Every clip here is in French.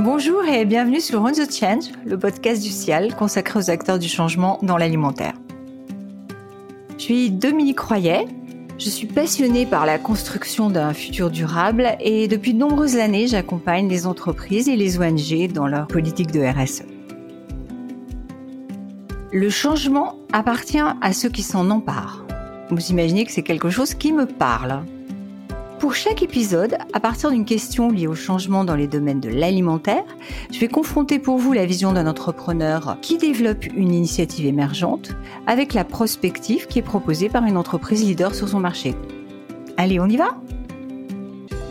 Bonjour et bienvenue sur On the Change, le podcast du CIAL consacré aux acteurs du changement dans l'alimentaire. Je suis Dominique Croyet, je suis passionnée par la construction d'un futur durable et depuis de nombreuses années, j'accompagne les entreprises et les ONG dans leur politique de RSE. Le changement appartient à ceux qui s'en emparent. Vous imaginez que c'est quelque chose qui me parle. Pour chaque épisode, à partir d'une question liée au changement dans les domaines de l'alimentaire, je vais confronter pour vous la vision d'un entrepreneur qui développe une initiative émergente avec la prospective qui est proposée par une entreprise leader sur son marché. Allez, on y va?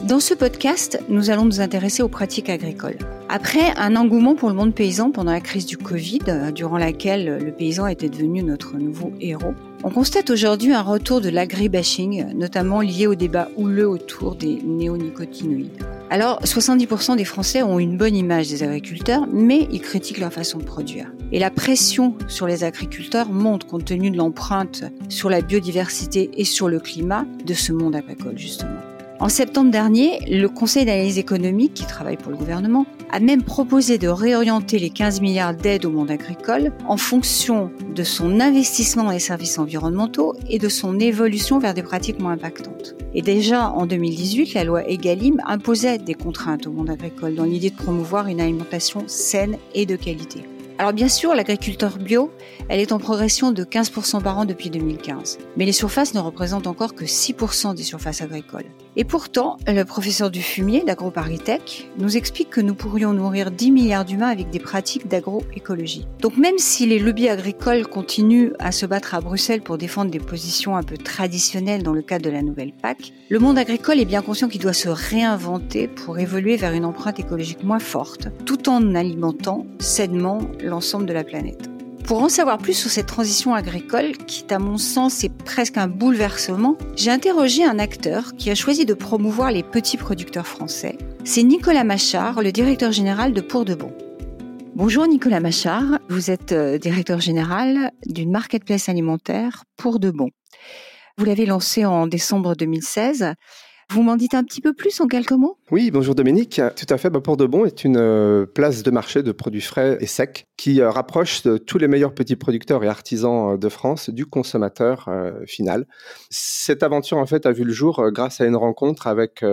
Dans ce podcast, nous allons nous intéresser aux pratiques agricoles. Après un engouement pour le monde paysan pendant la crise du Covid, durant laquelle le paysan était devenu notre nouveau héros, on constate aujourd'hui un retour de l'agribashing, notamment lié au débat houleux autour des néonicotinoïdes. Alors, 70% des Français ont une bonne image des agriculteurs, mais ils critiquent leur façon de produire. Et la pression sur les agriculteurs monte compte tenu de l'empreinte sur la biodiversité et sur le climat de ce monde agricole, justement. En septembre dernier, le Conseil d'analyse économique, qui travaille pour le gouvernement, a même proposé de réorienter les 15 milliards d'aides au monde agricole en fonction de son investissement dans les services environnementaux et de son évolution vers des pratiques moins impactantes. Et déjà en 2018, la loi Egalim imposait des contraintes au monde agricole dans l'idée de promouvoir une alimentation saine et de qualité. Alors bien sûr, l'agriculteur bio, elle est en progression de 15% par an depuis 2015. Mais les surfaces ne représentent encore que 6% des surfaces agricoles. Et pourtant, le professeur Dufumier d'AgroParisTech nous explique que nous pourrions nourrir 10 milliards d'humains avec des pratiques d'agroécologie. Donc même si les lobbies agricoles continuent à se battre à Bruxelles pour défendre des positions un peu traditionnelles dans le cadre de la nouvelle PAC, le monde agricole est bien conscient qu'il doit se réinventer pour évoluer vers une empreinte écologique moins forte, tout en alimentant sainement l'ensemble de la planète. Pour en savoir plus sur cette transition agricole, qui à mon sens est presque un bouleversement, j'ai interrogé un acteur qui a choisi de promouvoir les petits producteurs français. C'est Nicolas Machard, le directeur général de Pour de Bon. Bonjour Nicolas Machard, vous êtes euh, directeur général d'une marketplace alimentaire Pour de Bon. Vous l'avez lancé en décembre 2016 vous m'en dites un petit peu plus en quelques mots? Oui, bonjour Dominique. Tout à fait. Bah, Port de Bon est une euh, place de marché de produits frais et secs qui euh, rapproche tous les meilleurs petits producteurs et artisans euh, de France du consommateur final. Cette aventure en fait a vu le jour grâce à une rencontre avec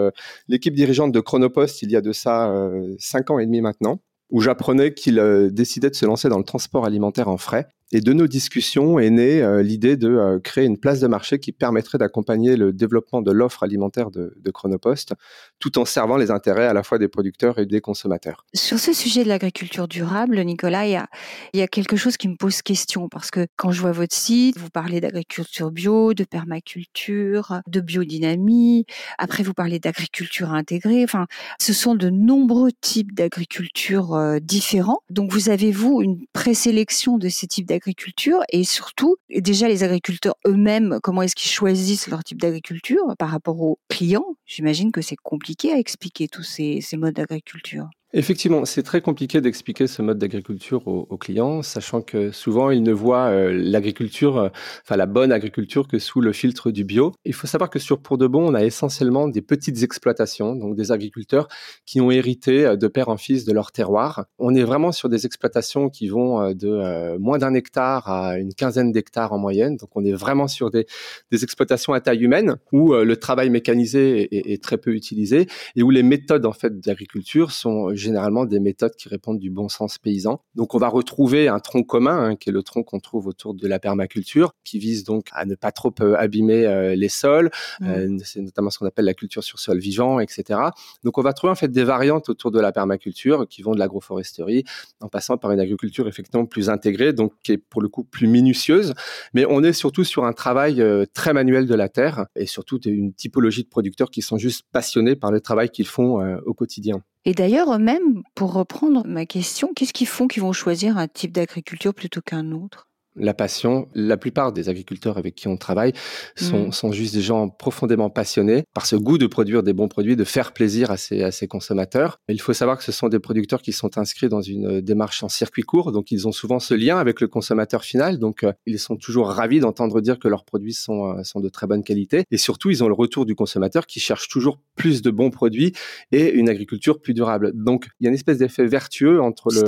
l'équipe dirigeante de Chronopost il y a de ça cinq ans et demi maintenant où j'apprenais qu'il décidait de se lancer dans le transport alimentaire en frais et de nos discussions est née euh, l'idée de euh, créer une place de marché qui permettrait d'accompagner le développement de l'offre alimentaire de, Chronopost, tout en servant les intérêts à la fois des producteurs et des consommateurs. Sur ce sujet de l'agriculture durable, Nicolas, il y, a, il y, a, quelque chose qui me pose question, parce que quand je vois votre site, vous parlez d'agriculture bio, de permaculture, de biodynamie, après vous parlez d'agriculture intégrée, enfin, ce sont de nombreux types d'agriculture euh, différents. Donc vous avez, vous, une présélection de ces types d'agriculture agriculture et surtout déjà les agriculteurs eux-mêmes, comment est-ce qu'ils choisissent leur type d'agriculture par rapport aux clients? J'imagine que c'est compliqué à expliquer tous ces modes d'agriculture. Effectivement, c'est très compliqué d'expliquer ce mode d'agriculture aux, clients, sachant que souvent ils ne voient euh, l'agriculture, euh, enfin la bonne agriculture, que sous le filtre du bio. Il faut savoir que sur Pour de Bon, on a essentiellement des petites exploitations, donc des agriculteurs qui ont hérité euh, de père en fils de leur terroir. On est vraiment sur des exploitations qui vont de moins d'un hectare à une quinzaine d'hectares en moyenne. Donc on est vraiment sur des, exploitations à taille humaine où le travail mécanisé est, est, très peu utilisé et où les méthodes en fait d'agriculture sont généralement des méthodes qui répondent du bon sens paysan. Donc on va retrouver un tronc commun, hein, qui est le tronc qu'on trouve autour de la permaculture, qui vise donc à ne pas trop euh, abîmer euh, les sols. Mmh. Euh, c'est notamment ce qu'on appelle la culture sur sol vivant, etc. Donc on va trouver en fait des variantes autour de la permaculture qui vont de l'agroforesterie en passant par une agriculture effectivement plus intégrée, donc qui est pour le coup plus minutieuse. Mais on est surtout sur un travail très manuel de la terre et surtout une typologie de producteurs qui sont juste passionnés par le travail qu'ils font au quotidien. Et d'ailleurs, même, pour reprendre ma question, qu'est-ce qu'ils font qu'ils vont choisir un type d'agriculture plutôt qu'un autre? La passion. La plupart des agriculteurs avec qui on travaille sont, mm. sont juste des gens profondément passionnés par ce goût de produire des bons produits, de faire plaisir à ces, à ces consommateurs. Il faut savoir que ce sont des producteurs qui sont inscrits dans une démarche en circuit court, donc ils ont souvent ce lien avec le consommateur final, donc euh, ils sont toujours ravis d'entendre dire que leurs produits sont, euh, sont de très bonne qualité. Et surtout, ils ont le retour du consommateur qui cherche toujours plus de bons produits et une agriculture plus durable. Donc il y a une espèce d'effet vertueux entre le,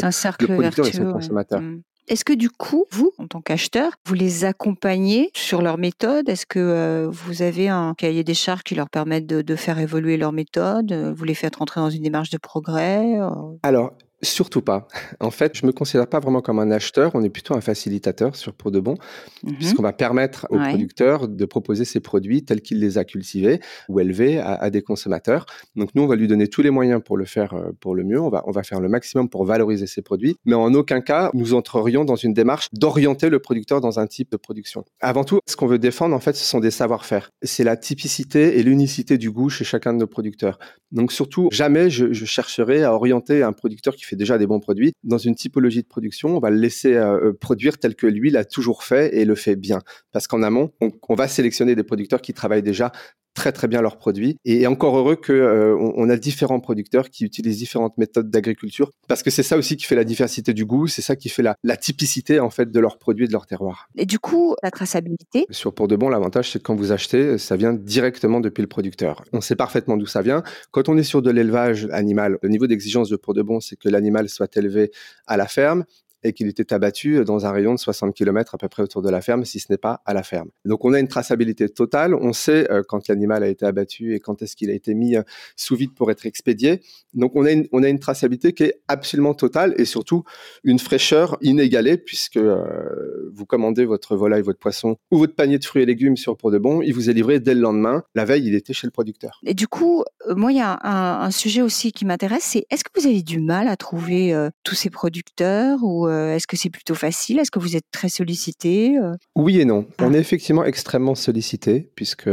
producteur et son consommateur. Mm. Est-ce que du coup, vous, en tant qu'acheteur, vous les accompagnez sur leur méthode? Est-ce que euh, vous avez un cahier des charges qui leur permette de, de faire évoluer leur méthode? Vous les faites rentrer dans une démarche de progrès Alors, Surtout pas. En fait, je me considère pas vraiment comme un acheteur, on est plutôt un facilitateur sur Pour de Bon, mmh puisqu'on va permettre aux producteurs de proposer ces produits tels qu'il les a cultivés ou élevés à, des consommateurs. Donc nous, on va lui donner tous les moyens pour le faire euh, pour le mieux. On va, on va faire le maximum pour valoriser ces produits, mais en aucun cas, nous entrerions dans une démarche d'orienter le producteur dans un type de production. Avant tout, ce qu'on veut défendre, en fait, ce sont des savoir-faire. C'est la typicité et l'unicité du goût chez chacun de nos producteurs. Donc surtout, jamais je, je chercherai à orienter un producteur qui fait déjà des bons produits dans une typologie de production. On va le laisser euh, euh, produire tel que lui l'a toujours fait et le fait bien. Parce qu'en amont, on va sélectionner des producteurs qui travaillent déjà très très bien leurs produits. Et encore heureux que euh, on, a différents producteurs qui utilisent différentes méthodes d'agriculture, parce que c'est ça aussi qui fait la diversité du goût, c'est ça qui fait la, la, typicité en fait de leurs produits et de leur terroir. Et du coup, la traçabilité? Sur Pour de Bon, l'avantage c'est que quand vous achetez, ça vient directement depuis le producteur. On sait parfaitement d'où ça vient. Quand on est sur de l'élevage animal, le niveau d'exigence de Pour de Bon, c'est que l'animal soit élevé à la ferme et qu'il était abattu dans un rayon de 60 km à peu près autour de la ferme, si ce n'est pas à la ferme. Donc on a une traçabilité totale, on sait euh, quand l'animal a été abattu et quand est-ce qu'il a été mis euh, sous vide pour être expédié. Donc on a, une, on a une traçabilité qui est absolument totale et surtout une fraîcheur inégalée puisque euh, vous commandez votre volaille, votre poisson ou votre panier de fruits et légumes sur Pour de Bon, il vous est livré dès le lendemain. La veille, il était chez le producteur. Et du coup, moi, il y a un, sujet aussi qui m'intéresse, c'est est-ce que vous avez du mal à trouver tous ces producteurs ou euh, est-ce que c'est plutôt facile? Est-ce que vous êtes très sollicité euh? Oui et non. On ah. est effectivement extrêmement sollicité puisque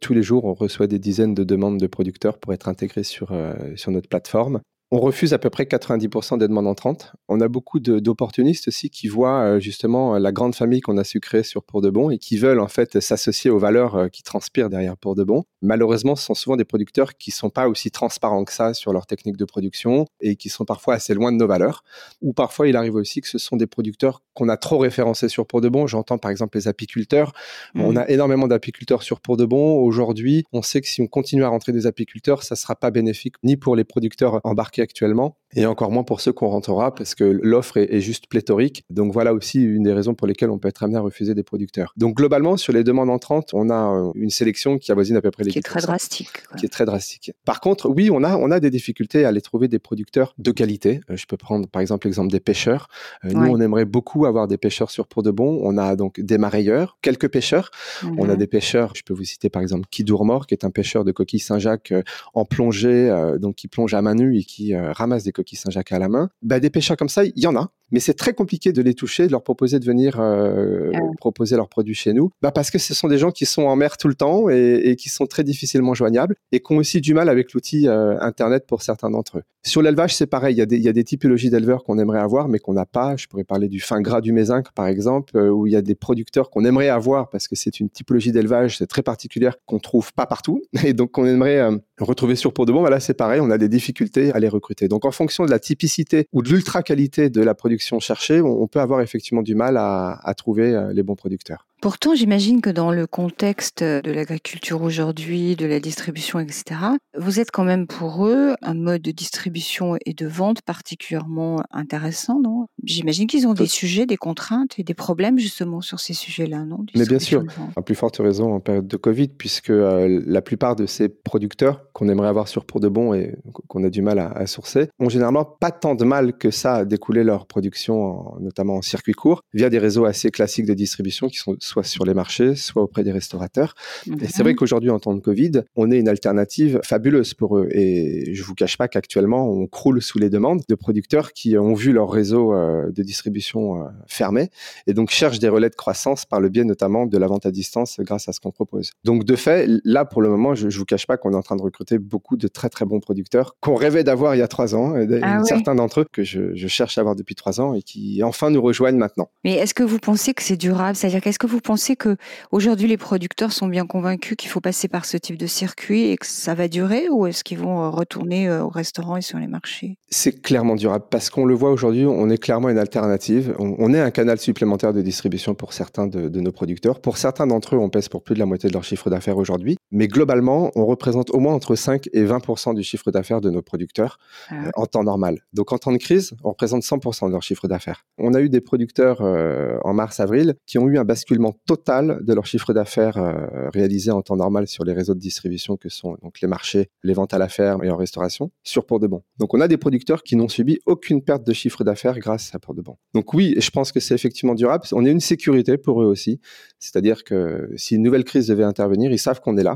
tous les jours on reçoit des dizaines de demandes de producteurs pour être intégrés sur, euh, sur notre plateforme. On refuse à peu près 90% des demandes entrantes. On a beaucoup d'opportunistes aussi qui voient euh, justement la grande famille qu'on a su créer sur Pour de Bon et qui veulent en fait s'associer aux valeurs euh, qui transpirent derrière Pour de Bon. Malheureusement, ce sont souvent des producteurs qui sont pas aussi transparents que ça sur leur technique de production et qui sont parfois assez loin de nos valeurs. Ou parfois, il arrive aussi que ce sont des producteurs qu'on a trop référencés sur Pour de Bon. J'entends par exemple les apiculteurs. Mmh. On a énormément d'apiculteurs sur Pour de Bon. Aujourd'hui, on sait que si on continue à rentrer des apiculteurs, ça sera pas bénéfique ni pour les producteurs embarqués actuellement, et encore moins pour ceux qu'on rentrera parce que l'offre est, juste pléthorique. Donc voilà aussi une des raisons pour lesquelles on peut être amené à refuser des producteurs. Donc globalement, sur les demandes entrantes, on a euh, une sélection qui avoisine à peu près les Qui est très drastique. Qui est très drastique. Par contre, oui, on a, on a des difficultés à aller trouver des producteurs de qualité. Euh, je peux prendre par exemple l'exemple des pêcheurs. Euh, nous, on aimerait beaucoup avoir des pêcheurs sur Pour de Bon. On a donc des marailleurs, quelques pêcheurs. On a mhm. des pêcheurs, je peux vous citer par exemple Kidourmor, qui est un pêcheur de coquilles Saint-Jacques en plongée, donc qui plonge à main nue et qui ramasse des coquilles Saint-Jacques à la main. Bah, des pêcheurs comme ça, il y en a mais c'est très compliqué de les toucher, de leur proposer de venir euh, ah proposer leurs produits chez nous, bah parce que ce sont des gens qui sont en mer tout le temps et, et qui sont très difficilement joignables et qui ont aussi du mal avec l'outil euh, Internet pour certains d'entre eux. Sur l'élevage, c'est pareil, il y, a des, il y a des typologies d'éleveurs qu'on aimerait avoir, mais qu'on n'a pas. Je pourrais parler du fin gras du mézinc, par exemple, euh, où il y a des producteurs qu'on aimerait avoir parce que c'est une typologie d'élevage très particulière qu'on trouve pas partout et donc qu'on aimerait retrouver sur pour de bon. Bah là, c'est pareil, on a des difficultés à les recruter. Donc, en fonction de la typicité ou de l'ultra qualité de la production, cherchée, on peut avoir effectivement du mal à, trouver euh, les bons producteurs. Pourtant, j'imagine que dans le contexte de l'agriculture aujourd'hui, de la distribution, etc., vous êtes quand même pour eux un mode de distribution et de vente particulièrement intéressant, non? J'imagine qu'ils ont des sujets, des contraintes et des problèmes justement sur ces sujets-là, non? Mais bien sûr, à plus forte raison en période de Covid, puisque euh, la plupart de ces producteurs qu'on aimerait avoir sur pour de bon et qu'on a du mal à, sourcer, ont généralement pas tant de mal que ça à découler leur production, notamment en circuit court, via des réseaux assez classiques de distribution qui sont soit sur les marchés, soit auprès des restaurateurs. Et c'est vrai qu'aujourd'hui, en temps de Covid, on est une alternative fabuleuse pour eux. Et je vous cache pas qu'actuellement, on croule sous les demandes de producteurs qui ont vu leur réseau euh, de distribution euh, fermé et donc cherchent des relais de croissance par le biais notamment de la vente à distance grâce à ce qu'on propose. Donc de fait, là pour le moment, je, je vous cache pas qu'on est en train de recruter beaucoup de très très bons producteurs qu'on rêvait d'avoir il y a trois ans, et ah certains d'entre eux que je, je cherche à avoir depuis trois ans et qui enfin nous rejoignent maintenant. Mais est-ce que vous pensez que c'est durable? C'est-à-dire qu'est-ce que vous pensez que aujourd'hui les producteurs sont bien convaincus qu'il faut passer par ce type de circuit et que ça va durer ou est-ce qu'ils vont euh, retourner euh, au restaurant et sur les marchés? C'est clairement durable parce qu'on le voit aujourd'hui, on est clairement une alternative. On, est un canal supplémentaire de distribution pour certains de, nos producteurs. Pour certains d'entre eux, on pèse pour plus de la moitié de leur chiffre d'affaires aujourd'hui. Mais globalement, on représente au moins entre 5 et 20% du chiffre d'affaires de nos producteurs ah euh, en temps normal. Donc en temps de crise, on représente 100% de leur chiffre d'affaires. On a eu des producteurs en mars-avril qui ont eu un basculement total de leur chiffre d'affaires réalisé en temps normal sur les réseaux de distribution que sont donc les marchés, les ventes à la ferme et en restauration sur Pour de Bon. Donc on a des producteurs qui n'ont subi aucune perte de chiffre d'affaires grâce à Pour de Bon. Donc oui, je pense que c'est effectivement durable. On est une sécurité pour eux aussi. C'est-à-dire que si une nouvelle crise devait intervenir, ils savent qu'on est là.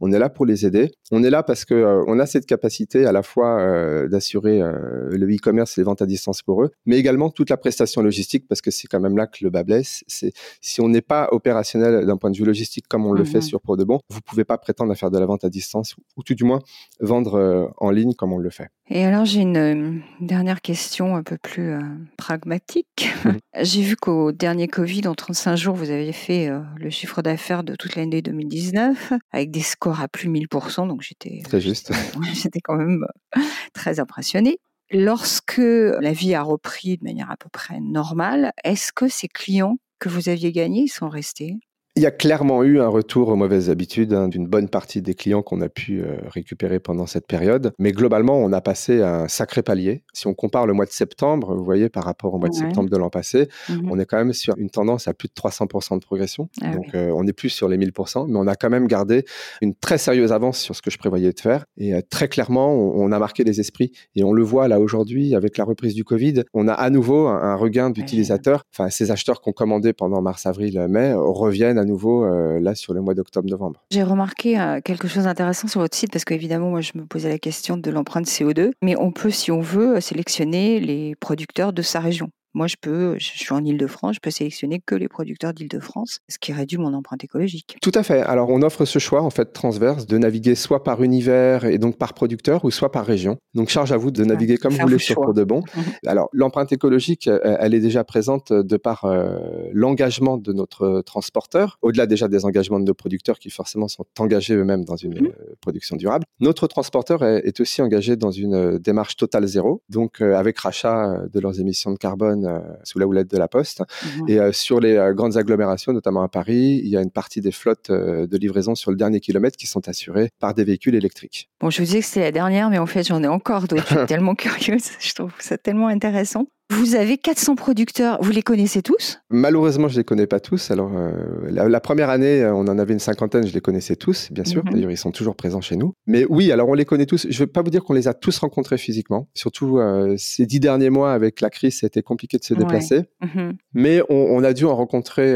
On est là pour les aider. On est là parce que euh, on a cette capacité à la fois euh, d'assurer euh, le e-commerce et les ventes à distance pour eux, mais également toute la prestation logistique parce que c'est quand même là que le bas blesse. C'est si on n'est pas opérationnel d'un point de vue logistique comme on le fait mhm. sur Pour de Bon, vous pouvez pas prétendre à faire de la vente à distance ou, tout du moins vendre en ligne comme on le fait. Et alors j'ai une, dernière question un peu plus pragmatique. Mhm. J'ai vu qu'au dernier Covid, en 35 jours, vous aviez fait le chiffre d'affaires de toute l'année 2019 avec des scores à plus 1000%, donc j'étais juste. j'étais quand même euh, très impressionnée. Lorsque la vie a repris de manière à peu près normale, est-ce que ces clients que vous aviez gagnés sont restés? Il y a clairement eu un retour aux mauvaises habitudes hein, d'une bonne partie des clients qu'on a pu euh, récupérer pendant cette période. Mais globalement, on a passé un sacré palier. Si on compare le mois de septembre, vous voyez, par rapport au mois de septembre de l'an passé, mmh on est quand même sur une tendance à plus de 300% de progression. Ah Donc, euh, on est plus sur les 1000%, mais on a quand même gardé une très sérieuse avance sur ce que je prévoyais de faire. Et euh, très clairement, on, a marqué les esprits. Et on le voit là aujourd'hui, avec la reprise du Covid, on a à nouveau un, regain d'utilisateurs. Enfin, ces acheteurs qu'on commandait pendant mars, avril, mai reviennent à nouveau euh, là sur le mois d'octobre-novembre. J'ai remarqué euh, quelque chose d'intéressant sur votre site parce qu'évidemment, moi, je me posais la question de l'empreinte CO2, mais on peut, si on veut, sélectionner les producteurs de sa région. Moi, je peux, je suis en Ile-de-France, je peux sélectionner que les producteurs d'Ile-de-France, ce qui réduit mon empreinte écologique. Tout à fait. Alors, on offre ce choix, en fait, transverse, de naviguer soit par univers et donc par producteur, ou soit par région. Donc, charge à vous de naviguer comme vous voulez sur Pour de Bon. Mhm. Alors, l'empreinte écologique, elle est déjà présente de par euh, l'engagement de notre transporteur, au-delà déjà des engagements de nos producteurs qui forcément sont engagés eux-mêmes dans une mhm. euh, production durable. Notre transporteur est, aussi engagé dans une euh, démarche totale zéro, donc avec rachat de leurs émissions de carbone euh, sous la houlette de la Poste. Mhm. Et euh, sur les euh, grandes agglomérations, notamment à Paris, il y a une partie des flottes de livraison sur le dernier kilomètre qui sont assurées par des véhicules électriques. Bon, je vous disais que c'était la dernière, mais en fait, j'en ai encore d'autres. Je suis tellement curieuse. Je trouve ça tellement intéressant. Vous avez 400 producteurs, vous les connaissez tous? Malheureusement, je ne les connais pas tous. Alors, euh, la, première année, euh, on en avait une cinquantaine, je les connaissais tous, bien sûr. Mhm. D'ailleurs, ils sont toujours présents chez nous. Mais oui, alors on les connaît tous. Je ne veux pas vous dire qu'on les a tous rencontrés physiquement. Surtout euh, ces dix derniers mois avec la crise, c'était compliqué de se déplacer. Mhm. Mais on, a dû en rencontrer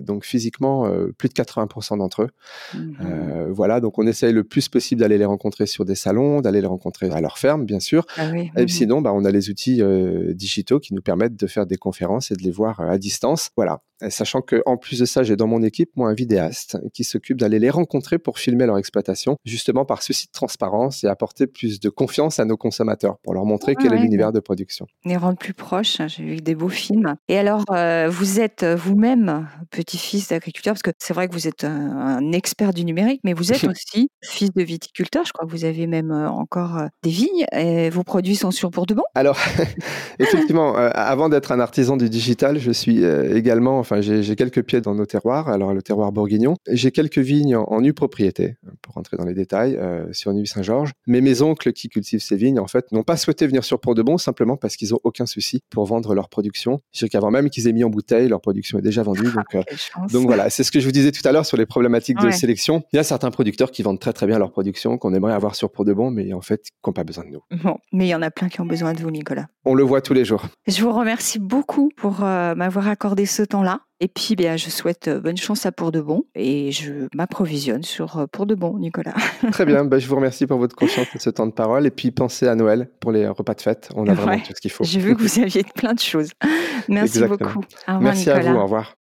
donc physiquement plus de 80% d'entre eux. Mhm. voilà, donc on essaye le plus possible d'aller les rencontrer sur des salons, d'aller les rencontrer à leur ferme, bien sûr. Ah Et sinon, bah, on a les outils digitaux qui nous permettent de faire des conférences et de les voir euh, à distance. Voilà. Sachant que en plus de ça, j'ai dans mon équipe moi un vidéaste qui s'occupe d'aller les rencontrer pour filmer leur exploitation, justement par souci de transparence et apporter plus de confiance à nos consommateurs pour leur montrer quel est l'univers de production. Les rendre plus proches. Hein, j'ai vu des beaux films. Et alors, euh, vous êtes vous-même petit-fils d'agriculteur parce que c'est vrai que vous êtes un, expert du numérique, mais vous êtes aussi fils de viticulteur. Je crois que vous avez même euh, encore des vignes. Et vos produits sont sûrs pour de bon. Alors, Effectivement, euh, avant d'être un artisan du digital, je suis euh, également, enfin, j'ai quelques pieds dans nos terroirs. Alors, le terroir bourguignon, j'ai quelques vignes en, nue propriété, pour rentrer dans les détails, euh, sur Nue Saint-Georges. Mais mes oncles qui cultivent ces vignes, en fait, n'ont pas souhaité venir sur Port de Bon simplement parce qu'ils n'ont aucun souci pour vendre leur production. Je sais qu'avant même qu'ils aient mis en bouteille, leur production est déjà vendue. Donc, ah, donc voilà, c'est ce que je vous disais tout à l'heure sur les problématiques de sélection. Il y a certains producteurs qui vendent très très bien leur production, qu'on aimerait avoir sur Port de Bon, mais en fait, qui n'ont pas besoin de nous. Bon, mais il y en a plein qui ont besoin de vous, Nicolas. On le voit tous les jours. Je vous remercie beaucoup pour euh, m'avoir accordé ce temps-là. Et puis, bien, je souhaite bonne chance à Pour de Bon et je m'approvisionne sur Pour de Bon, Nicolas. Très bien. Bah, je vous remercie pour votre confiance et ce temps de parole. Et puis, pensez à Noël pour les repas de fête. On a vraiment tout ce qu'il faut. J'ai vu que vous aviez plein de choses. Merci beaucoup. Merci à vous. Au revoir.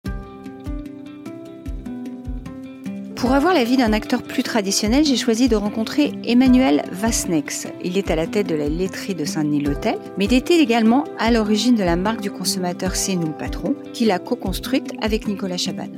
Pour avoir la vie d'un acteur plus traditionnel, j'ai choisi de rencontrer Emmanuel Vasnex. Il est à la tête de la laiterie de Saint-Denis-l'Hôtel, mais il était également à l'origine de la marque du consommateur C'est nous le patron, qu'il a co-construite avec Nicolas Chaban.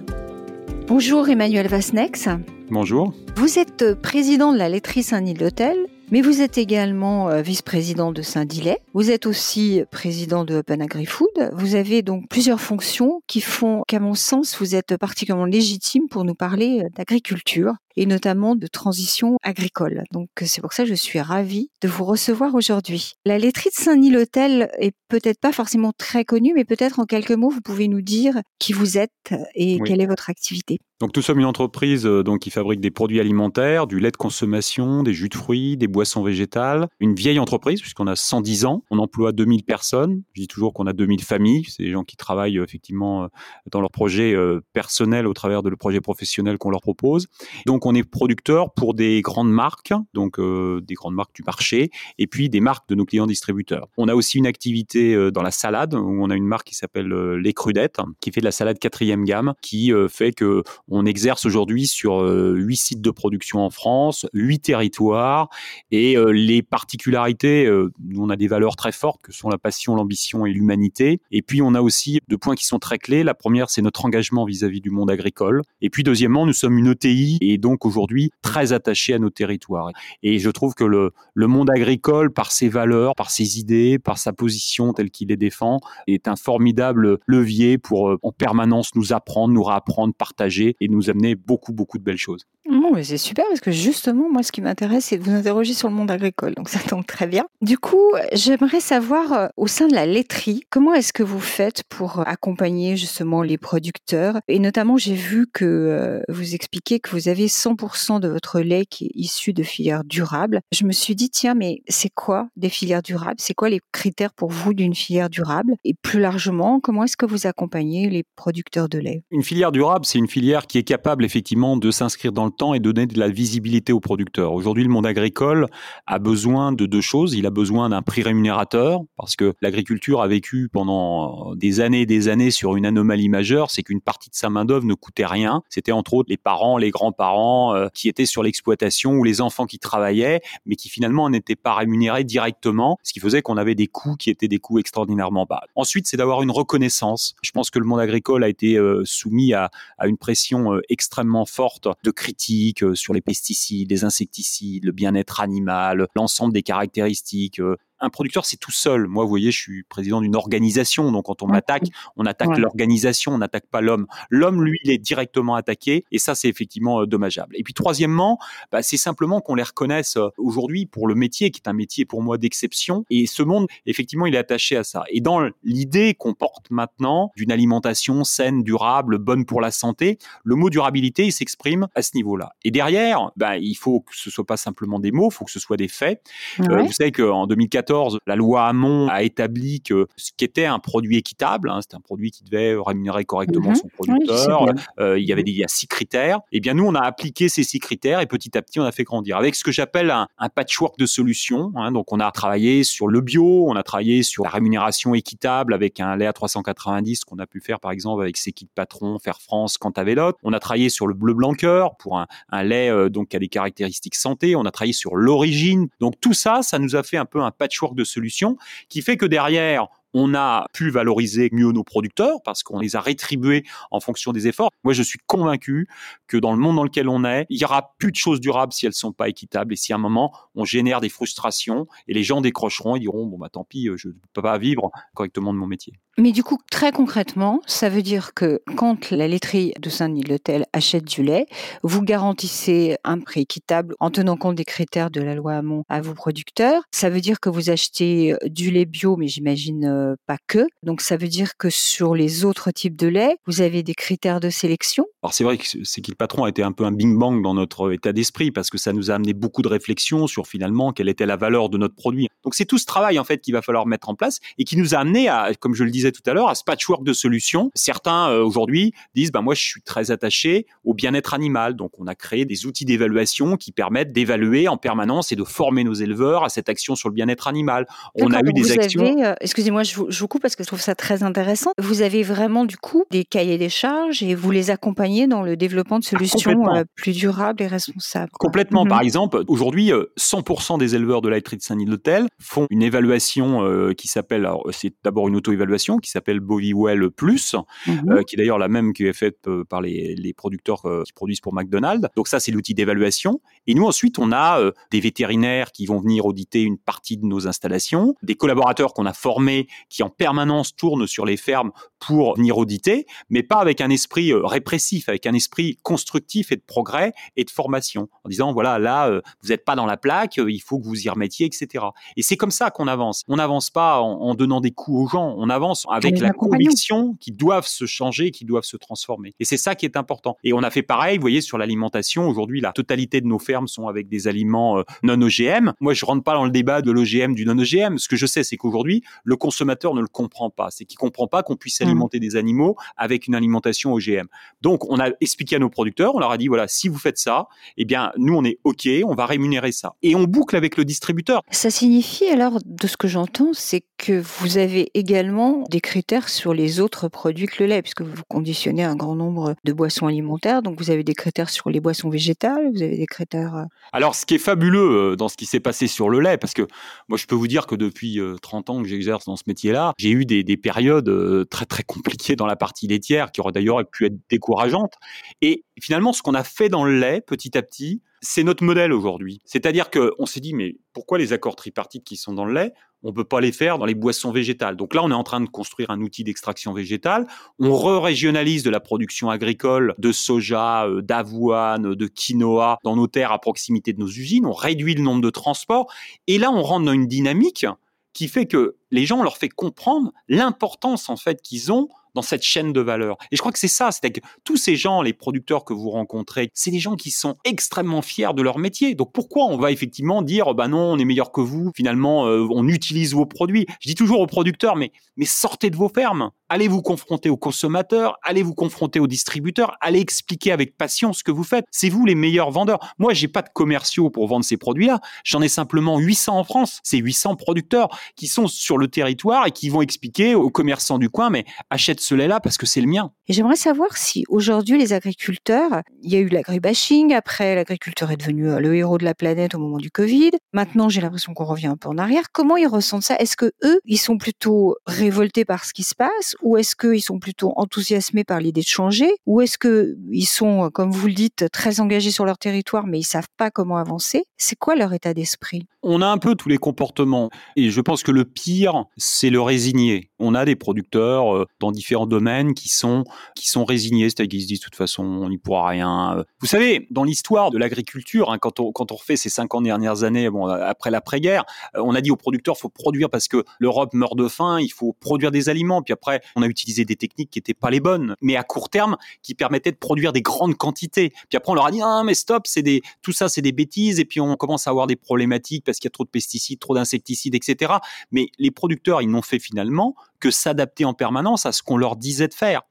Bonjour Emmanuel Vasnex. Bonjour. Vous êtes président de la laiterie Saint-Denis-l'Hôtel, mais vous êtes également euh, vice-président de Saint-Dilet. Vous êtes aussi président de Open Agri-Food. Vous avez donc plusieurs fonctions qui font qu'à mon sens, vous êtes particulièrement légitime pour nous parler euh, d'agriculture et notamment de transition agricole. Donc c'est pour ça que je suis ravie de vous recevoir aujourd'hui. La laiterie de Saint-Denis-l'Hôtel est peut-être pas forcément très connue, mais peut-être en quelques mots, vous pouvez nous dire qui vous êtes et quelle est votre activité. Donc nous sommes une entreprise euh, donc qui fabrique des produits alimentaires, du lait de consommation, des jus de fruits, des boissons végétales. Une vieille entreprise puisqu'on a 110 ans. On emploie 2000 personnes. Je dis toujours qu'on a 2000 familles. C'est des gens qui travaillent euh, effectivement euh, dans leur projet personnel au travers de le projet professionnel qu'on leur propose. Donc on est producteur pour des grandes marques, donc des grandes marques du marché, et puis des marques de nos clients distributeurs. On a aussi une activité dans la salade où on a une marque qui s'appelle Les Crudettes, qui fait de la salade quatrième gamme, qui fait que on exerce aujourd'hui sur euh, huit sites de production en France, huit territoires, et euh, les particularités, euh, on a des valeurs très fortes que sont la passion, l'ambition et l'humanité. Et puis on a aussi deux points qui sont très clés. La première, c'est notre engagement vis-à-vis du monde agricole. Et puis deuxièmement, nous sommes une ETI et donc aujourd'hui très attachés à nos territoires. Et je trouve que le, le monde agricole, par ses valeurs, par ses idées, par sa position telle qu'il les défend, est un formidable levier pour en permanence nous apprendre, nous réapprendre, partager et nous amener beaucoup, beaucoup de belles choses. Bon, c'est super parce que justement, moi, ce qui m'intéresse, c'est de vous interroger sur le monde agricole. Donc, ça tombe très bien. Du coup, j'aimerais savoir, euh, au sein de la laiterie, comment est-ce que vous faites pour accompagner justement les producteurs? Et notamment, j'ai vu que euh, vous expliquez que vous avez 100% de votre lait qui est issu de filières durables. Je me suis dit, tiens, mais c'est quoi des filières durables? C'est quoi les critères pour vous d'une filière durable? Et plus largement, comment est-ce que vous accompagnez les producteurs de lait? Une filière durable, c'est une filière qui est capable effectivement de s'inscrire dans le et donner de la visibilité aux producteurs. Aujourd'hui, le monde agricole a besoin de deux choses. Il a besoin d'un prix rémunérateur parce que l'agriculture a vécu pendant des années et des années sur une anomalie majeure, c'est qu'une partie de sa main-d'œuvre ne coûtait rien. C'était entre autres les parents, les grands-parents euh, qui étaient sur l'exploitation ou les enfants qui travaillaient, mais qui finalement n'étaient pas rémunérés directement, ce qui faisait qu'on avait des coûts qui étaient des coûts extraordinairement bas. Ensuite, c'est d'avoir une reconnaissance. Je pense que le monde agricole a été euh, soumis à, une pression euh, extrêmement forte de critiques euh, sur les pesticides, les insecticides, le bien-être animal, l'ensemble des caractéristiques euh, un producteur, c'est tout seul. Moi, vous voyez, je suis président d'une organisation, donc quand on m'attaque, on attaque l'organisation, on n'attaque pas l'homme. L'homme, lui, il est directement attaqué, et ça, c'est effectivement euh, dommageable. Et puis, troisièmement, bah, c'est simplement qu'on les reconnaisse euh, aujourd'hui pour le métier, qui est un métier pour moi d'exception. Et ce monde, effectivement, il est attaché à ça. Et dans l'idée qu'on porte maintenant d'une alimentation saine, durable, bonne pour la santé, le mot durabilité, il s'exprime à ce niveau-là. Et derrière, bah, il faut que ce soit pas simplement des mots, il faut que ce soit des faits. Euh, vous savez qu'en 2014, la loi Hamon a établi que ce qui était un produit équitable, hein, c'était un produit qui devait rémunérer correctement mhm. son producteur, euh, il y avait des, il y a six critères. Et eh bien nous, on a appliqué ces six critères et petit à petit, on a fait grandir avec ce que j'appelle un, patchwork de solutions. Hein. donc on a travaillé sur le bio, on a travaillé sur la rémunération équitable avec un lait à 390 qu'on a pu faire par exemple avec ses kits patrons, Faire France, Cantavelote. On a travaillé sur le bleu blanc cœur pour un, lait euh, donc qui a des caractéristiques santé. On a travaillé sur l'origine. Donc tout ça, ça nous a fait un peu un patchwork de solutions qui fait que derrière, on a pu valoriser mieux nos producteurs parce qu'on les a rétribués en fonction des efforts. Moi, je suis convaincu que dans le monde dans lequel on est, il y aura plus de choses durables si elles sont pas équitables et si à un moment on génère des frustrations et les gens décrocheront et diront bon bah tant pis, je ne peux pas vivre correctement de mon métier. Mais du coup, très concrètement, ça veut dire que quand la laiterie de Saint-Denis-l'Hôtel achète du lait, vous garantissez un prix équitable en tenant compte des critères de la loi Hamon à vos producteurs. Ça veut dire que vous achetez euh, du lait bio, mais j'imagine euh, pas que. Donc ça veut dire que sur les autres types de lait, vous avez des critères de sélection. Alors c'est vrai que c'est qui le patron a été un peu un bing bang dans notre état d'esprit parce que ça nous a amené beaucoup de réflexions sur finalement quelle était la valeur de notre produit. Donc c'est tout ce travail en fait qu'il va falloir mettre en place et qui nous a amené à, comme je le disais disais tout à l'heure, à ce patchwork de solutions. Certains euh, aujourd'hui disent, bah moi je suis très attaché au bien-être animal, donc on a créé des outils d'évaluation qui permettent d'évaluer en permanence et de former nos éleveurs à cette action sur le bien-être animal. On a eu des actions. Euh, excusez-moi, je vous, je vous coupe parce que je trouve ça très intéressant. Vous avez vraiment du coup des cahiers des charges et vous les accompagnez dans le développement de ah, solutions euh, plus durables et responsables. Complètement. Mhm. Par exemple, aujourd'hui, 100% des éleveurs de la de Saint-Hôtel font une évaluation qui s'appelle, c'est d'abord une auto-évaluation qui s'appelle Boviwell Plus, mhm. qui est d'ailleurs la même qui est faite par les, les producteurs qui produisent pour McDonald's. Donc ça, c'est l'outil d'évaluation. Et nous, ensuite, on a des vétérinaires qui vont venir auditer une partie de nos installations, des collaborateurs qu'on a formés qui en permanence tournent sur les fermes pour venir auditer, mais pas avec un esprit euh, répressif, avec un esprit constructif et de progrès et de formation, en disant voilà là euh, vous n'êtes pas dans la plaque, euh, il faut que vous y remettiez, etc. Et c'est comme ça qu'on avance. On n'avance pas en, donnant des coups aux gens, on avance avec la conviction qu'ils doivent se changer, qu'ils doivent se transformer. Et c'est ça qui est important. Et on a fait pareil, vous voyez, sur l'alimentation. Aujourd'hui, la totalité de nos fermes sont avec des aliments non OGM. Moi, je rentre pas dans le débat de l'OGM du non OGM. Ce que je sais, c'est qu'aujourd'hui, le consommateur ne le comprend pas. C'est qu'il comprend pas qu'on puisse Mmh. alimenter des animaux avec une alimentation OGM. Donc, on a expliqué à nos producteurs, on leur a dit, voilà, si vous faites ça, eh bien, nous, on est OK, on va rémunérer ça. Et on boucle avec le distributeur. Ça signifie alors, de ce que j'entends, c'est que vous avez également des critères sur les autres produits que le lait, puisque vous conditionnez un grand nombre de boissons alimentaires. Donc, vous avez des critères sur les boissons végétales, vous avez des critères... Euh, alors, ce qui est fabuleux euh, dans ce qui s'est passé sur le lait, parce que moi, je peux vous dire que depuis 30 euh, ans que j'exerce dans ce métier-là, j'ai eu des, des périodes très, très très compliquée dans la partie laitière, qui aurait d'ailleurs pu être décourageante. Et finalement, ce qu'on a fait dans le lait, petit à petit, c'est notre modèle aujourd'hui. C'est-à-dire qu'on s'est dit, mais pourquoi les accords tripartites qui sont dans le lait, on peut pas les faire dans les boissons végétales? Donc là, on est en train de construire un outil d'extraction végétale. On re-régionalise de la production agricole de soja, euh, d'avoine, de quinoa dans nos terres à proximité de nos usines. On réduit le nombre de transports. Et là, on rentre dans une dynamique qui fait que les gens, on leur fait comprendre l'importance en fait qu'ils ont dans cette chaîne de valeur. Et je crois que c'est ça, c'est que tous ces gens, les producteurs que vous rencontrez, c'est des gens qui sont extrêmement fiers de leur métier. Donc pourquoi on va effectivement dire, bah non, on est meilleur que vous, finalement, euh, on utilise vos produits. Je dis toujours aux producteurs, mais, mais sortez de vos fermes, allez vous confronter aux consommateurs, allez vous confronter aux distributeurs, allez expliquer avec passion ce que vous faites. C'est vous les meilleurs vendeurs. Moi, j'ai pas de commerciaux pour vendre ces produits-là. J'en ai simplement 800 en France. C'est 800 producteurs qui sont sur le territoire et qui vont expliquer aux commerçants du coin, mais achète ce lait-là parce que c'est le mien. Et j'aimerais savoir si aujourd'hui les agriculteurs, il y a eu l'agribashing, après l'agriculteur est devenu euh, le héros de la planète au moment du Covid. Maintenant, j'ai l'impression qu'on revient un peu en arrière. Comment ils ressentent ça? Est-ce que eux, ils sont plutôt révoltés par ce qui se passe? Ou est-ce qu'ils sont plutôt enthousiasmés par l'idée de changer? Ou est-ce qu'ils sont, comme vous le dites, très engagés sur leur territoire mais ils savent pas comment avancer? C'est quoi leur état d'esprit? On a un peu tous les comportements et je pense que le pire, c'est le résigné. On a des producteurs euh, dans différents domaines qui sont qui sont résignés, c'est-à-dire qu'ils se disent de toute façon on n'y pourra rien. Vous savez, dans l'histoire de l'agriculture, hein, quand on quand on refait ces 50 dernières années, bon après l'après-guerre, euh, on a dit aux producteurs faut produire parce que l'Europe meurt de faim, il faut produire des aliments. Puis après, on a utilisé des techniques qui n'étaient pas les bonnes, mais à court terme, qui permettaient de produire des grandes quantités. Puis après, on leur a dit non mais stop, c'est des tout ça c'est des bêtises. Et puis on commence à avoir des problématiques parce qu'il y a trop de pesticides, trop d'insecticides, etc. Mais les producteurs, ils n'ont fait finalement que s'adapter en permanence à ce qu'on leur disait de faire.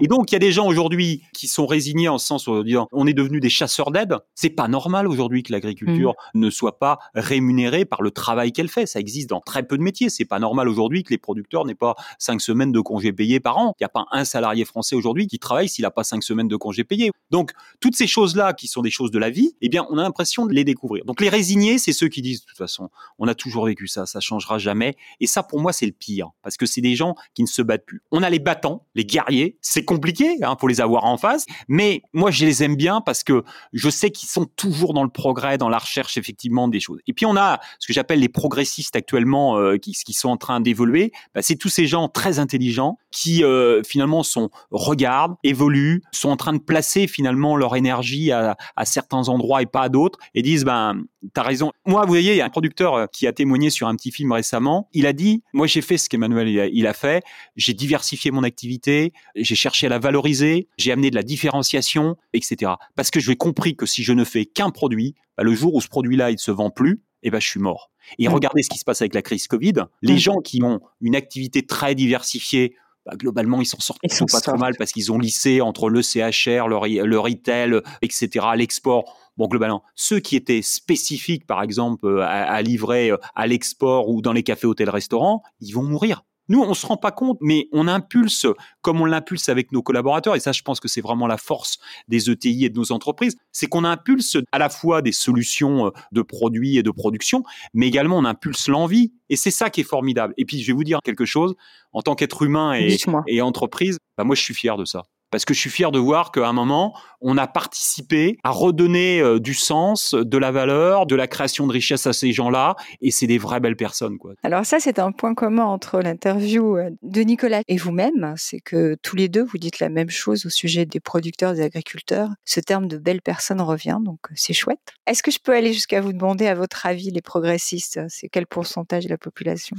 Et donc, il y a des gens aujourd'hui qui sont résignés en ce sens où on est devenu des chasseurs d'aide. C'est pas normal aujourd'hui que l'agriculture mm. ne soit pas rémunérée par le travail qu'elle fait. Ça existe dans très peu de métiers. C'est pas normal aujourd'hui que les producteurs n'aient pas cinq semaines de congés payés par an. Il n'y a pas un salarié français aujourd'hui qui travaille s'il n'a pas cinq semaines de congés payés. Donc, toutes ces choses-là qui sont des choses de la vie, eh bien, on a l'impression de les découvrir. Donc, les résignés, c'est ceux qui disent, de toute façon, on a toujours vécu ça, ça changera jamais. Et ça, pour moi, c'est le pire. Parce que c'est des gens qui ne se battent plus. On a les battants, les guerriers, c'est compliqué hein, pour les avoir en face, mais moi je les aime bien parce que je sais qu'ils sont toujours dans le progrès, dans la recherche effectivement des choses. Et puis on a ce que j'appelle les progressistes actuellement euh, qui, qui, sont en train d'évoluer. Bah, c'est tous ces gens très intelligents qui euh, finalement sont regardent, évoluent, sont en train de placer finalement leur énergie à, à certains endroits et pas à d'autres, et disent ben t'as raison. Moi, vous voyez, il y a un producteur euh, qui a témoigné sur un petit film récemment. Il a dit, moi j'ai fait ce qu'Emmanuel il a fait, j'ai diversifié mon activité, j'ai cherché à la valoriser, j'ai amené de la différenciation, etc. Parce que j'ai compris que si je ne fais qu'un produit, bah, le jour où ce produit-là il se vend plus, eh ben, je suis mort. Et regardez ce qui se passe avec la crise Covid. Les gens qui ont une activité très diversifiée, bah, globalement, ils s'en sortent pas trop mal parce qu'ils ont lissé entre le CHR, le, le retail, etc., l'export. Bon, globalement, ceux qui étaient spécifiques, par exemple, euh, à, livrer euh, à l'export ou dans les cafés, hôtels, restaurants, ils vont mourir. Nous, on se rend pas compte, mais on impulse comme on l'impulse avec nos collaborateurs. Et ça, je pense que c'est vraiment la force des ETI et de nos entreprises. C'est qu'on impulse à la fois des solutions euh, de produits et de production, mais également on impulse l'envie. Et c'est ça qui est formidable. Et puis, je vais vous dire quelque chose. En tant qu'être humain et, et entreprise, bah moi, je suis fier de ça parce que je suis fier de voir qu'à un moment, on a participé à redonner euh, du sens, de la valeur, de la création de richesse à ces gens-là, et c'est des vraies belles personnes. Quoi. Alors ça, c'est un point commun entre l'interview euh, de Nicolas et vous-même, c'est que tous les deux, vous dites la même chose au sujet des producteurs, des agriculteurs. Ce terme de belles personnes revient, donc euh, c'est chouette. Est-ce que je peux aller jusqu'à vous demander, à votre avis, les progressistes, c'est quel pourcentage de la population?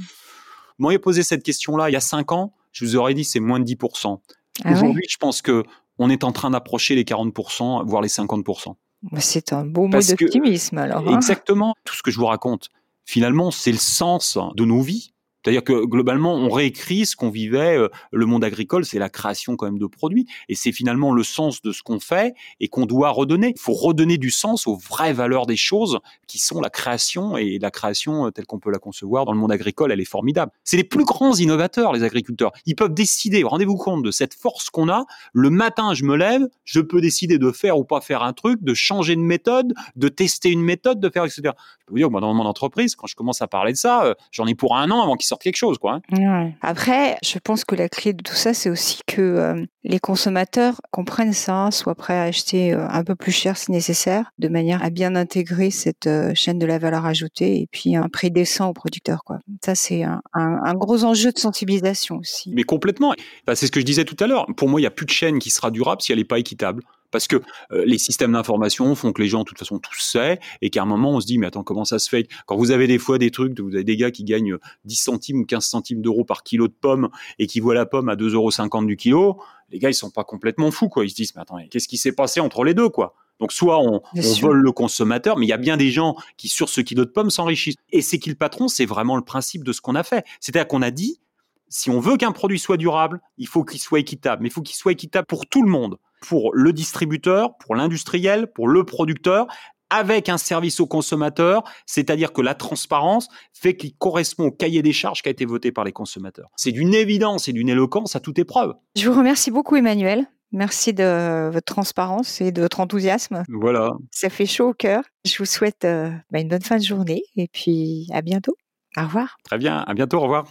Moi, j'ai posé cette question-là il y a cinq ans, je vous aurais dit c'est moins de 10%. Ah Aujourd'hui, je pense que on est en train d'approcher les 40%, voire les 50%. Bah, c'est un beau mot d'optimisme alors. Hein. exactement. Tout ce que je vous raconte, finalement, c'est le sens de nos vies. C'est-à-dire que globalement, on réécrit ce qu'on vivait. Euh, le monde agricole, c'est la création quand même de produits, et c'est finalement le sens de ce qu'on fait et qu'on doit redonner. Il faut redonner du sens aux vraies valeurs des choses, qui sont la création et la création euh, telle qu'on peut la concevoir dans le monde agricole, elle est formidable. C'est les plus grands innovateurs, les agriculteurs. Ils peuvent décider. Rendez-vous compte de cette force qu'on a? Le matin, je me lève, je peux décider de faire ou pas faire un truc, de changer de méthode, de tester une méthode, de faire etc. Je peux vous dire, moi, dans mon entreprise, quand je commence à parler de ça, euh, j'en ai pour un an avant qu'ils quelque chose, quoi. Hein. Après, je pense que la clé de tout ça, c'est aussi que euh, les consommateurs comprennent ça, soient prêts à acheter euh, un peu plus cher si nécessaire, de manière à bien intégrer cette euh, chaîne de la valeur ajoutée et puis un prix décent aux producteurs, quoi. Ça, c'est un, gros enjeu de sensibilisation aussi. Mais complètement. C'est ce que je disais tout à l'heure. Pour moi, il n'y a plus de chaîne qui sera durable si elle n'est pas équitable parce que euh, les systèmes d'information font que les gens, de toute façon, tous savent, et qu'à un moment, on se dit, mais attends, comment ça se fait? Quand vous avez des fois des trucs, vous avez des gars qui gagnent 10 centimes ou 15 centimes d'euros par kilo de pommes et qui voient la pomme à 2,50 euros du kilo, les gars, ils sont pas complètement fous, quoi. Ils se disent, mais attends, qu'est-ce qui s'est passé entre les deux, quoi? Donc soit on, vole le consommateur, mais il y a bien des gens qui sur ce kilo de pommes s'enrichissent. Et c'est qui le patron C'est vraiment le principe de ce qu'on a fait. C'est-à-dire qu'on a dit, si on veut qu'un produit soit durable, il faut qu'il soit équitable, mais il faut qu'il soit équitable pour tout le monde pour le distributeur, pour l'industriel, pour le producteur, avec un service au consommateur, c'est-à-dire que la transparence fait qu'il correspond au cahier des charges qui a été voté par les consommateurs. C'est d'une évidence et d'une éloquence à toute épreuve. Je vous remercie beaucoup Emmanuel. Merci de votre transparence et de votre enthousiasme. Voilà. Ça fait chaud au cœur. Je vous souhaite euh, bah, une bonne fin de journée et puis à bientôt. Au revoir. Très bien, à bientôt, au revoir.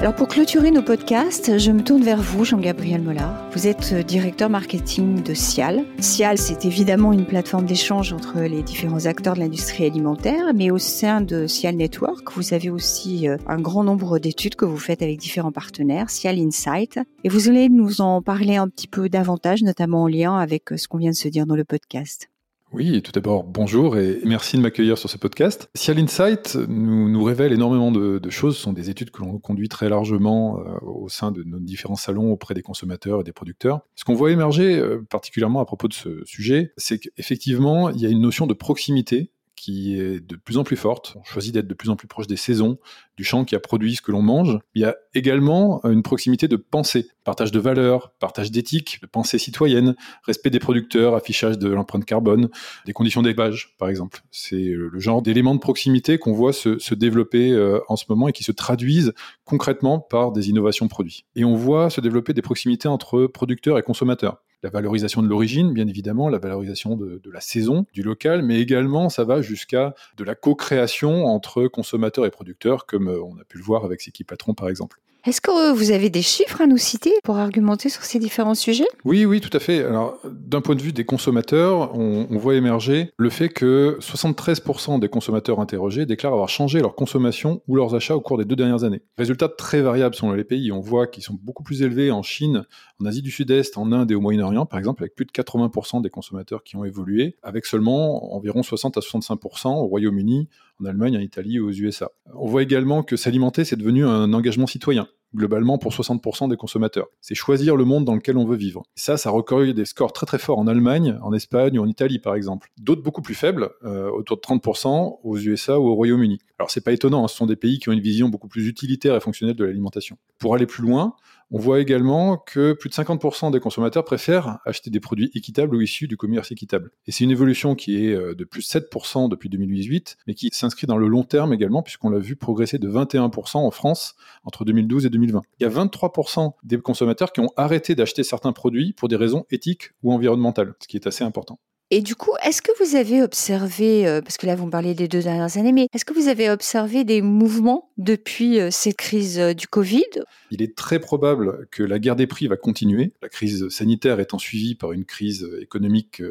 Alors pour clôturer nos podcasts, je me tourne vers vous, Jean-Gabriel Mollard. Vous êtes euh, directeur marketing de Cial. Cial, c'est évidemment une plateforme d'échange entre les différents acteurs de l'industrie alimentaire, mais au sein de Cial Network, vous avez aussi euh, un grand nombre d'études que vous faites avec différents partenaires, Cial Insight. Et vous allez nous en parler un petit peu davantage, notamment en lien avec euh, ce qu'on vient de se dire dans le podcast. Oui, tout d'abord, bonjour et merci de m'accueillir sur ce podcast. Cial Insight nous, révèle énormément de, choses. Ce sont des études que l'on conduit très largement euh, au sein de nos différents salons auprès des consommateurs et des producteurs. Ce qu'on voit émerger, euh, particulièrement à propos de ce sujet, c'est qu'effectivement, il y a une notion de proximité qui est de plus en plus forte. On choisit d'être de plus en plus proche des saisons, du champ qui a produit ce que l'on mange. Il y a également une proximité de pensée, partage de valeurs, partage d'éthique, de pensée citoyenne, respect des producteurs, affichage de l'empreinte carbone, des conditions d'élevage, par exemple. C'est le genre d'éléments de proximité qu'on voit se, se développer euh, en ce moment et qui se traduisent concrètement par des innovations produits. Et on voit se développer des proximités entre producteurs et consommateurs la valorisation de l'origine, bien évidemment, la valorisation de, la saison, du local, mais également ça va jusqu'à de la co-création entre consommateurs et producteurs, comme euh, on a pu le voir avec Seki Patron par exemple. Est-ce que vous avez des chiffres à nous citer pour argumenter sur ces différents sujets? Oui, oui, tout à fait. D'un point de vue des consommateurs, on, voit émerger le fait que 73% des consommateurs interrogés déclarent avoir changé leur consommation ou leurs achats au cours des deux dernières années. Résultats très variables selon les pays. On voit qu'ils sont beaucoup plus élevés en Chine, en Asie du Sud-Est, en Inde et au Moyen-Orient, par exemple, avec plus de 80% des consommateurs qui ont évolué, avec seulement environ 60 à 65% au Royaume-Uni, en Allemagne, en Italie ou aux USA. On voit également que s'alimenter, c'est devenu un engagement citoyen. globalement pour 60% des consommateurs. C'est choisir le monde dans lequel on veut vivre. ça, ça recueille des scores très très forts en Allemagne, en Espagne ou en Italie par exemple. D'autres beaucoup plus faibles, euh, autour de 30% aux USA ou au Royaume-Uni. Alors c'est pas étonnant, hein, ce sont des pays qui ont une vision beaucoup plus utilitaire et fonctionnelle de l'alimentation. Pour aller plus loin, on voit également que plus de 50% des consommateurs préfèrent acheter des produits équitables ou issus du commerce équitable. Et c'est une évolution qui est euh, de plus 7% depuis 2018, mais qui s'inscrit dans le long terme également, puisqu'on l'a vu progresser de 21% en France entre 2012 et 2020. Il y a 23% des consommateurs qui ont arrêté d'acheter certains produits pour des raisons éthiques ou environnementales, ce qui est assez important. Et du coup, est-ce que vous avez observé, euh, parce que là vous parlez des deux dernières années, mais est-ce que vous avez observé des mouvements depuis euh, cette crise euh, du Covid? Il est très probable que la guerre des prix va continuer, la crise sanitaire étant suivie par une crise économique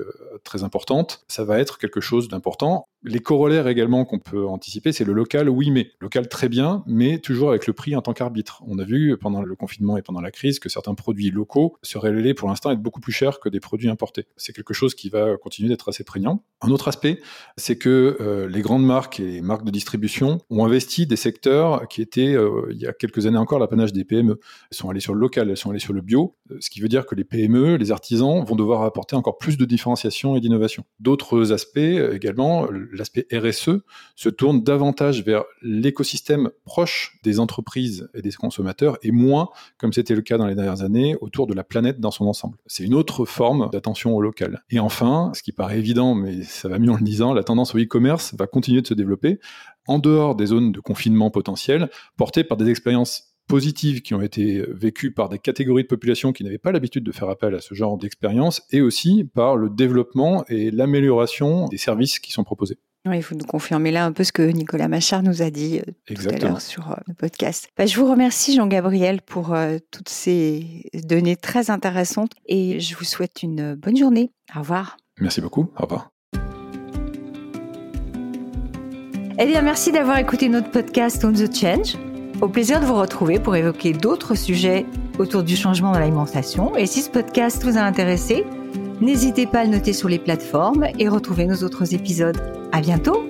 très importante. Ça va être quelque chose d'important. Les corollaires également qu'on peut anticiper, c'est le local, oui, mais local très bien, mais toujours avec le prix en tant qu'arbitre. On a vu pendant le confinement et pendant la crise que certains produits locaux se révélaient pour l'instant être beaucoup plus chers que des produits importés. C'est quelque chose qui va continuer d'être assez prégnant. Un autre aspect, c'est que euh, les grandes marques et les marques de distribution ont investi des secteurs qui étaient, euh, il y a quelques années encore, l'apanage des PME. Elles sont allées sur le local, elles sont allées sur le bio, euh, ce qui veut dire que les PME, les artisans, vont devoir apporter encore plus de différenciation et d'innovation. D'autres aspects également, l'aspect RSE se tourne davantage vers l'écosystème proche des entreprises et des consommateurs et moins, comme c'était le cas dans les dernières années, autour de la planète dans son ensemble. C'est une autre forme d'attention au local. Et enfin, ce qui paraît évident, mais ça va mieux en le disant, la tendance au e-commerce va continuer de se développer en dehors des zones de confinement potentielles, portées par des expériences positives qui ont été vécues par des catégories de population qui n'avaient pas l'habitude de faire appel à ce genre d'expérience, et aussi par le développement et l'amélioration des services qui sont proposés. Il faut nous confirmer là un peu ce que Nicolas Machard nous a dit euh, tout à l'heure sur euh, le podcast. Bah, je vous remercie Jean-Gabriel pour euh, toutes ces données très intéressantes et je vous souhaite une bonne journée. Au revoir. Merci beaucoup. Au revoir. Eh bien, merci d'avoir écouté notre podcast On the Change. Au plaisir de vous retrouver pour évoquer d'autres sujets autour du changement dans l'alimentation. Et si ce podcast vous a intéressé, n'hésitez pas à le noter sur les plateformes et retrouver nos autres épisodes. À bientôt!